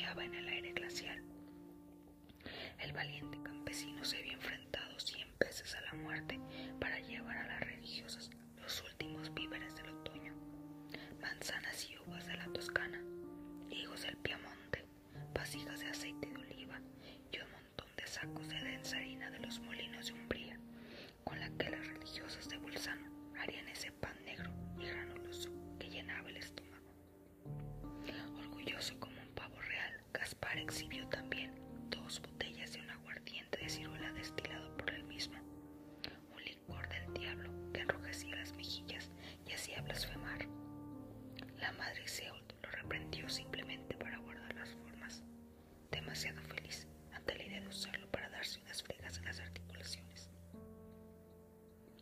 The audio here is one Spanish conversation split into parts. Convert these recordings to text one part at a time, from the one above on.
brillaba en el aire glacial. El valiente campesino se había enfrentado cien veces a la muerte para llevar a las religiosas los últimos víveres del otoño, manzanas y uvas de la Toscana, higos del Piamonte, vasijas de aceite de oliva y un montón de sacos de densa harina de los molinos de Umbría, con la que las religiosas de Bolzano harían ese pan Seol lo reprendió simplemente para guardar las formas, demasiado feliz ante la idea de usarlo para darse unas fregas en las articulaciones.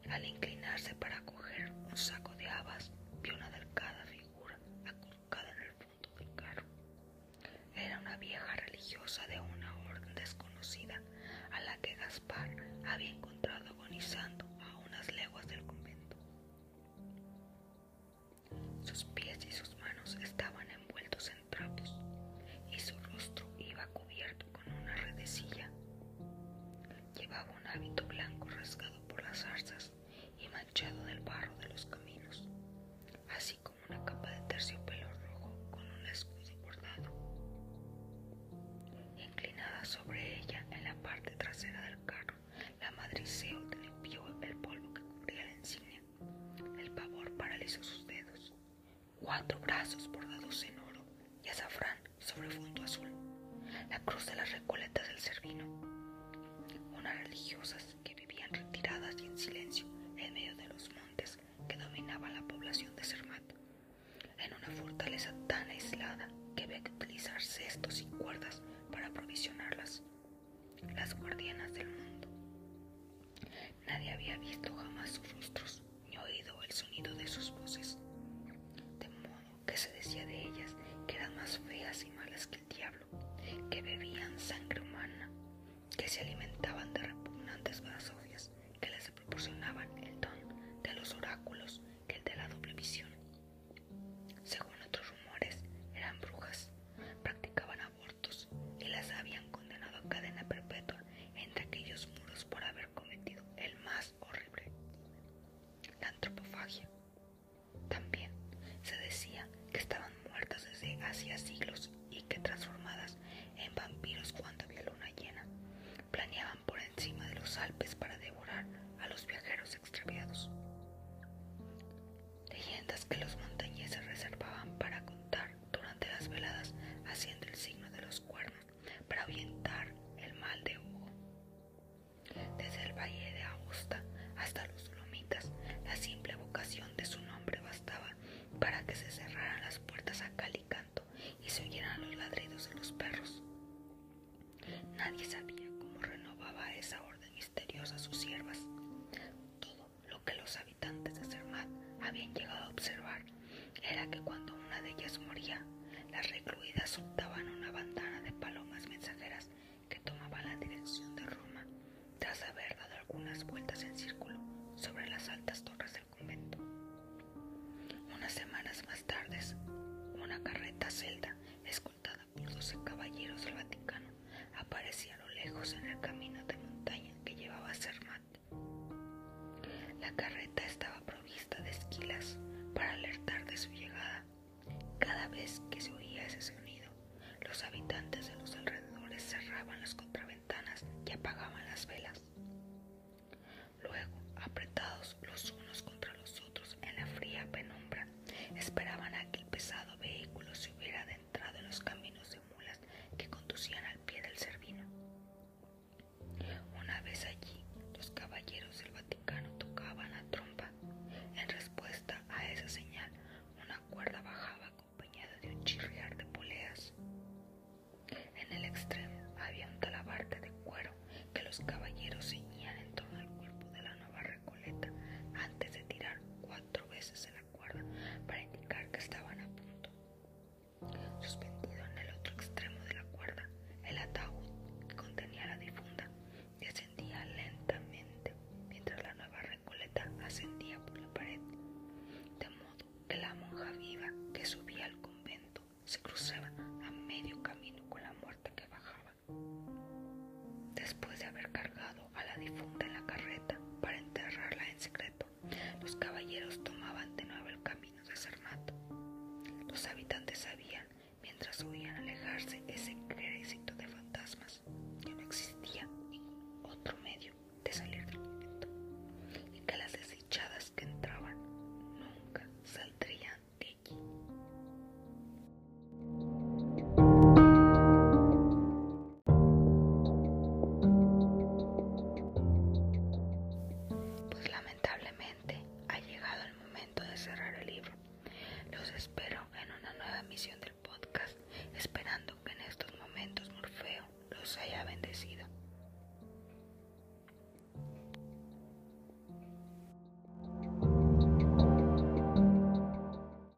Al inclinarse para coger un saco de habas, vio una delgada figura acurrucada en el fondo del carro. Era una vieja religiosa de una sus dedos. Cuatro brazos bordados en oro y azafrán sobre fondo azul. La cruz de las recoletas del Cervino. Unas religiosas que vivían retiradas y en silencio en medio de los montes que dominaban la población de Zermatt. En una fortaleza tan aislada que había que utilizar cestos y cuerdas para aprovisionarlas. Las guardianas del mundo. Nadie había visto jamás sus rostros habían llegado a observar era que cuando una de ellas moría, las recluidas soltaban una bandana de palomas mensajeras que tomaban la dirección de Roma tras haber dado algunas vueltas en círculo sobre las altas torres del convento. Unas semanas más tarde, una carreta celda, escoltada por doce caballeros del Vaticano, aparecía a lo lejos en el camino se cruzaba a medio camino con la muerta que bajaba. Después de haber cargado a la difunta en la carreta para enterrarla en secreto, los caballeros tomaban de nuevo el camino de Cernato. Los habitantes sabían, mientras oían alejarse ese